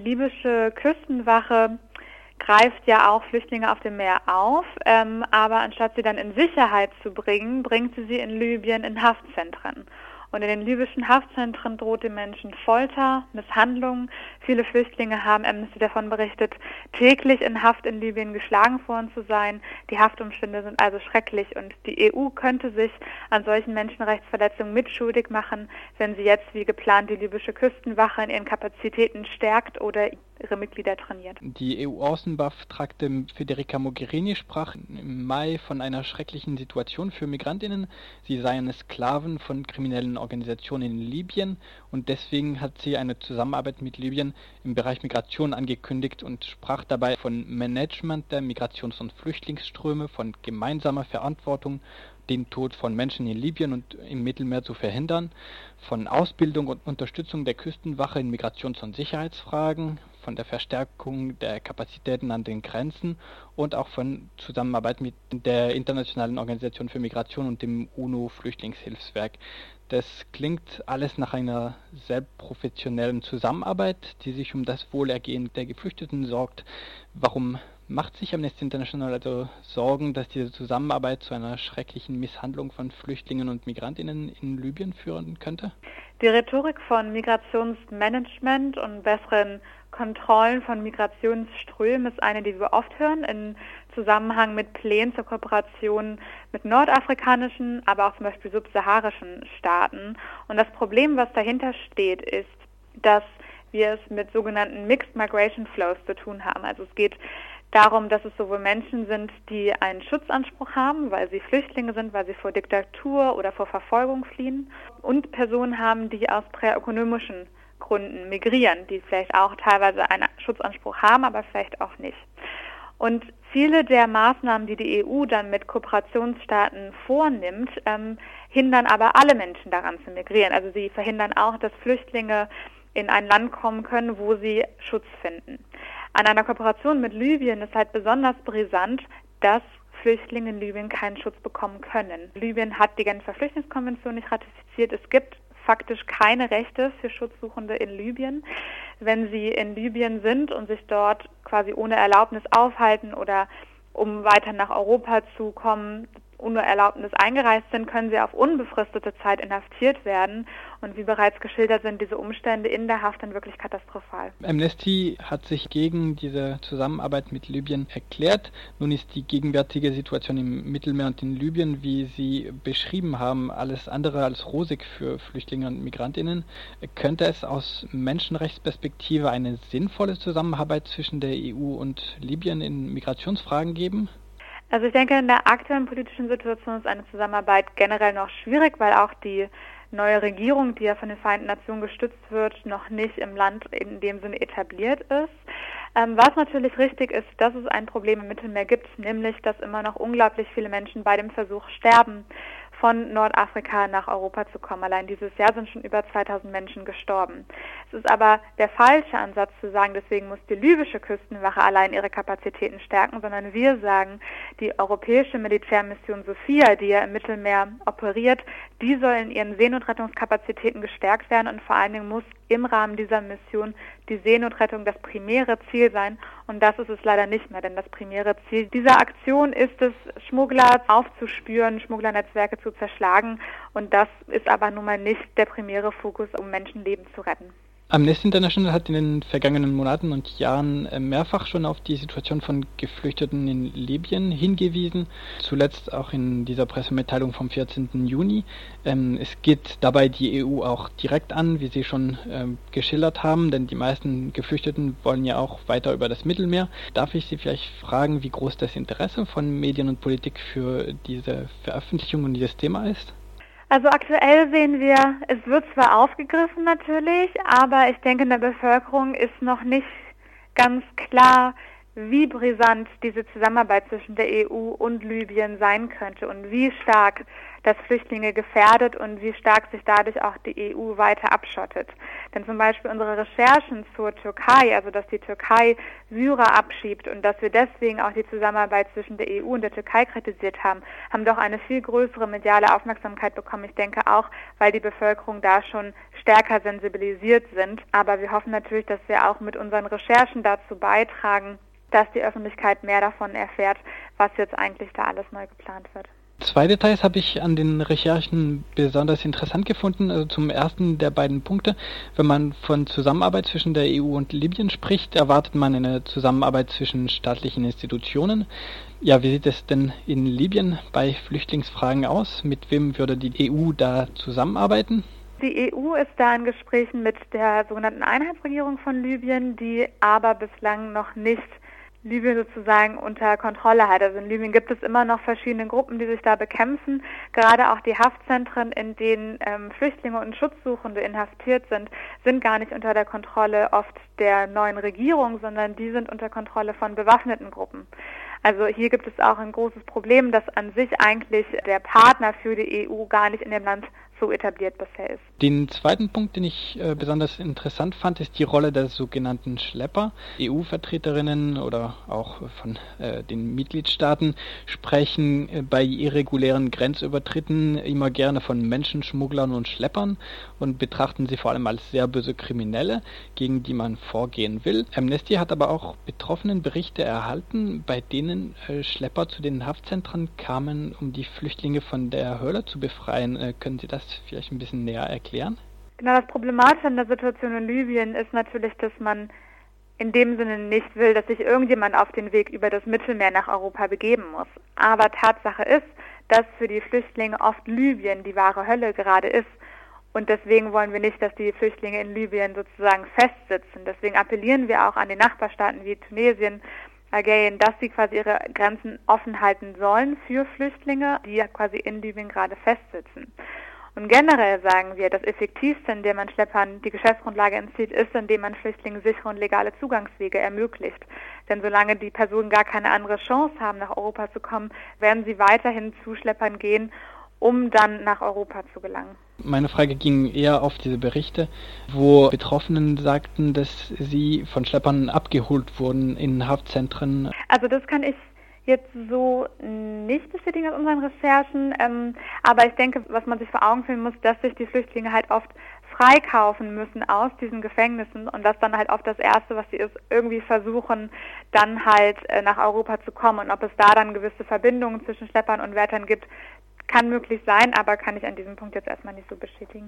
die libysche Küstenwache greift ja auch Flüchtlinge auf dem Meer auf, ähm, aber anstatt sie dann in Sicherheit zu bringen, bringt sie sie in Libyen in Haftzentren. Und in den libyschen Haftzentren droht den Menschen Folter, Misshandlungen. Viele Flüchtlinge haben Amnesty davon berichtet, täglich in Haft in Libyen geschlagen worden zu sein. Die Haftumstände sind also schrecklich und die EU könnte sich an solchen Menschenrechtsverletzungen mitschuldig machen, wenn sie jetzt wie geplant die libysche Küstenwache in ihren Kapazitäten stärkt oder ihre Mitglieder trainiert. Die EU-Außenbeauftragte Federica Mogherini sprach im Mai von einer schrecklichen Situation für Migrantinnen. Sie seien Sklaven von kriminellen Organisationen in Libyen und deswegen hat sie eine Zusammenarbeit mit Libyen im Bereich Migration angekündigt und sprach dabei von Management der Migrations- und Flüchtlingsströme, von gemeinsamer Verantwortung den Tod von Menschen in Libyen und im Mittelmeer zu verhindern, von Ausbildung und Unterstützung der Küstenwache in Migrations- und Sicherheitsfragen, von der Verstärkung der Kapazitäten an den Grenzen und auch von Zusammenarbeit mit der Internationalen Organisation für Migration und dem UNO-Flüchtlingshilfswerk. Das klingt alles nach einer sehr professionellen Zusammenarbeit, die sich um das Wohlergehen der Geflüchteten sorgt. Warum macht sich Amnesty International also Sorgen, dass diese Zusammenarbeit zu einer schrecklichen Misshandlung von Flüchtlingen und Migrantinnen in Libyen führen könnte? Die Rhetorik von Migrationsmanagement und besseren Kontrollen von Migrationsströmen ist eine, die wir oft hören in Zusammenhang mit Plänen zur Kooperation mit nordafrikanischen, aber auch zum Beispiel subsaharischen Staaten. Und das Problem, was dahinter steht, ist, dass wir es mit sogenannten Mixed Migration Flows zu tun haben. Also es geht darum, dass es sowohl Menschen sind, die einen Schutzanspruch haben, weil sie Flüchtlinge sind, weil sie vor Diktatur oder vor Verfolgung fliehen, und Personen haben, die aus präökonomischen Gründen migrieren, die vielleicht auch teilweise einen Schutzanspruch haben, aber vielleicht auch nicht. Und viele der Maßnahmen, die die EU dann mit Kooperationsstaaten vornimmt, ähm, hindern aber alle Menschen daran zu migrieren. Also sie verhindern auch, dass Flüchtlinge in ein Land kommen können, wo sie Schutz finden. An einer Kooperation mit Libyen ist halt besonders brisant, dass Flüchtlinge in Libyen keinen Schutz bekommen können. Libyen hat die Genfer Flüchtlingskonvention nicht ratifiziert. Es gibt faktisch keine Rechte für Schutzsuchende in Libyen. Wenn sie in Libyen sind und sich dort quasi ohne Erlaubnis aufhalten oder um weiter nach Europa zu kommen, ohne Erlaubnis eingereist sind, können sie auf unbefristete Zeit inhaftiert werden. Und wie bereits geschildert sind diese Umstände in der Haft dann wirklich katastrophal. Amnesty hat sich gegen diese Zusammenarbeit mit Libyen erklärt. Nun ist die gegenwärtige Situation im Mittelmeer und in Libyen, wie Sie beschrieben haben, alles andere als rosig für Flüchtlinge und Migrantinnen. Könnte es aus Menschenrechtsperspektive eine sinnvolle Zusammenarbeit zwischen der EU und Libyen in Migrationsfragen geben? Also ich denke, in der aktuellen politischen Situation ist eine Zusammenarbeit generell noch schwierig, weil auch die neue Regierung, die ja von den Vereinten Nationen gestützt wird, noch nicht im Land in dem Sinne etabliert ist. Ähm, was natürlich richtig ist, dass es ein Problem im Mittelmeer gibt, nämlich dass immer noch unglaublich viele Menschen bei dem Versuch sterben, von Nordafrika nach Europa zu kommen. Allein dieses Jahr sind schon über 2000 Menschen gestorben. Es ist aber der falsche Ansatz zu sagen, deswegen muss die libysche Küstenwache allein ihre Kapazitäten stärken, sondern wir sagen, die europäische Militärmission Sophia, die ja im Mittelmeer operiert, die soll in ihren Seenotrettungskapazitäten gestärkt werden und vor allen Dingen muss im Rahmen dieser Mission die Seenotrettung das primäre Ziel sein. Und das ist es leider nicht mehr, denn das primäre Ziel dieser Aktion ist es, Schmuggler aufzuspüren, Schmugglernetzwerke zu zerschlagen. Und das ist aber nun mal nicht der primäre Fokus, um Menschenleben zu retten. Amnesty International hat in den vergangenen Monaten und Jahren äh, mehrfach schon auf die Situation von Geflüchteten in Libyen hingewiesen, zuletzt auch in dieser Pressemitteilung vom 14. Juni. Ähm, es geht dabei die EU auch direkt an, wie Sie schon ähm, geschildert haben, denn die meisten Geflüchteten wollen ja auch weiter über das Mittelmeer. Darf ich Sie vielleicht fragen, wie groß das Interesse von Medien und Politik für diese Veröffentlichung und dieses Thema ist? Also aktuell sehen wir, es wird zwar aufgegriffen natürlich, aber ich denke in der Bevölkerung ist noch nicht ganz klar, wie brisant diese Zusammenarbeit zwischen der EU und Libyen sein könnte und wie stark das Flüchtlinge gefährdet und wie stark sich dadurch auch die EU weiter abschottet. Denn zum Beispiel unsere Recherchen zur Türkei, also dass die Türkei Syrer abschiebt und dass wir deswegen auch die Zusammenarbeit zwischen der EU und der Türkei kritisiert haben, haben doch eine viel größere mediale Aufmerksamkeit bekommen. Ich denke auch, weil die Bevölkerung da schon stärker sensibilisiert sind. Aber wir hoffen natürlich, dass wir auch mit unseren Recherchen dazu beitragen, dass die Öffentlichkeit mehr davon erfährt, was jetzt eigentlich da alles neu geplant wird. Zwei Details habe ich an den Recherchen besonders interessant gefunden. Also zum ersten der beiden Punkte. Wenn man von Zusammenarbeit zwischen der EU und Libyen spricht, erwartet man eine Zusammenarbeit zwischen staatlichen Institutionen. Ja, wie sieht es denn in Libyen bei Flüchtlingsfragen aus? Mit wem würde die EU da zusammenarbeiten? Die EU ist da in Gesprächen mit der sogenannten Einheitsregierung von Libyen, die aber bislang noch nicht Libyen sozusagen unter Kontrolle hat. Also in Libyen gibt es immer noch verschiedene Gruppen, die sich da bekämpfen. Gerade auch die Haftzentren, in denen ähm, Flüchtlinge und Schutzsuchende inhaftiert sind, sind gar nicht unter der Kontrolle oft der neuen Regierung, sondern die sind unter Kontrolle von bewaffneten Gruppen. Also hier gibt es auch ein großes Problem, dass an sich eigentlich der Partner für die EU gar nicht in dem Land so etabliert bisher ist. Den zweiten Punkt, den ich äh, besonders interessant fand, ist die Rolle der sogenannten Schlepper. EU-Vertreterinnen oder auch von äh, den Mitgliedstaaten sprechen äh, bei irregulären Grenzübertritten immer gerne von Menschenschmugglern und Schleppern und betrachten sie vor allem als sehr böse Kriminelle, gegen die man vorgehen will. Amnesty hat aber auch betroffenen Berichte erhalten, bei denen äh, Schlepper zu den Haftzentren kamen, um die Flüchtlinge von der Hölle zu befreien. Äh, können Sie das vielleicht ein bisschen näher erklären? Genau, das Problematische an der Situation in Libyen ist natürlich, dass man in dem Sinne nicht will, dass sich irgendjemand auf den Weg über das Mittelmeer nach Europa begeben muss. Aber Tatsache ist, dass für die Flüchtlinge oft Libyen die wahre Hölle gerade ist. Und deswegen wollen wir nicht, dass die Flüchtlinge in Libyen sozusagen festsitzen. Deswegen appellieren wir auch an die Nachbarstaaten wie Tunesien, Algerien, dass sie quasi ihre Grenzen offen halten sollen für Flüchtlinge, die ja quasi in Libyen gerade festsitzen. Und generell sagen wir, das Effektivste, indem man Schleppern die Geschäftsgrundlage entzieht, ist, indem man Flüchtlingen sichere und legale Zugangswege ermöglicht. Denn solange die Personen gar keine andere Chance haben, nach Europa zu kommen, werden sie weiterhin zu Schleppern gehen, um dann nach Europa zu gelangen. Meine Frage ging eher auf diese Berichte, wo Betroffenen sagten, dass sie von Schleppern abgeholt wurden in Haftzentren. Also das kann ich jetzt so nicht bestätigen aus unseren Recherchen, ähm, aber ich denke, was man sich vor Augen führen muss, dass sich die Flüchtlinge halt oft freikaufen müssen aus diesen Gefängnissen und das dann halt oft das Erste, was sie ist, irgendwie versuchen, dann halt äh, nach Europa zu kommen und ob es da dann gewisse Verbindungen zwischen Schleppern und Wärtern gibt, kann möglich sein, aber kann ich an diesem Punkt jetzt erstmal nicht so bestätigen.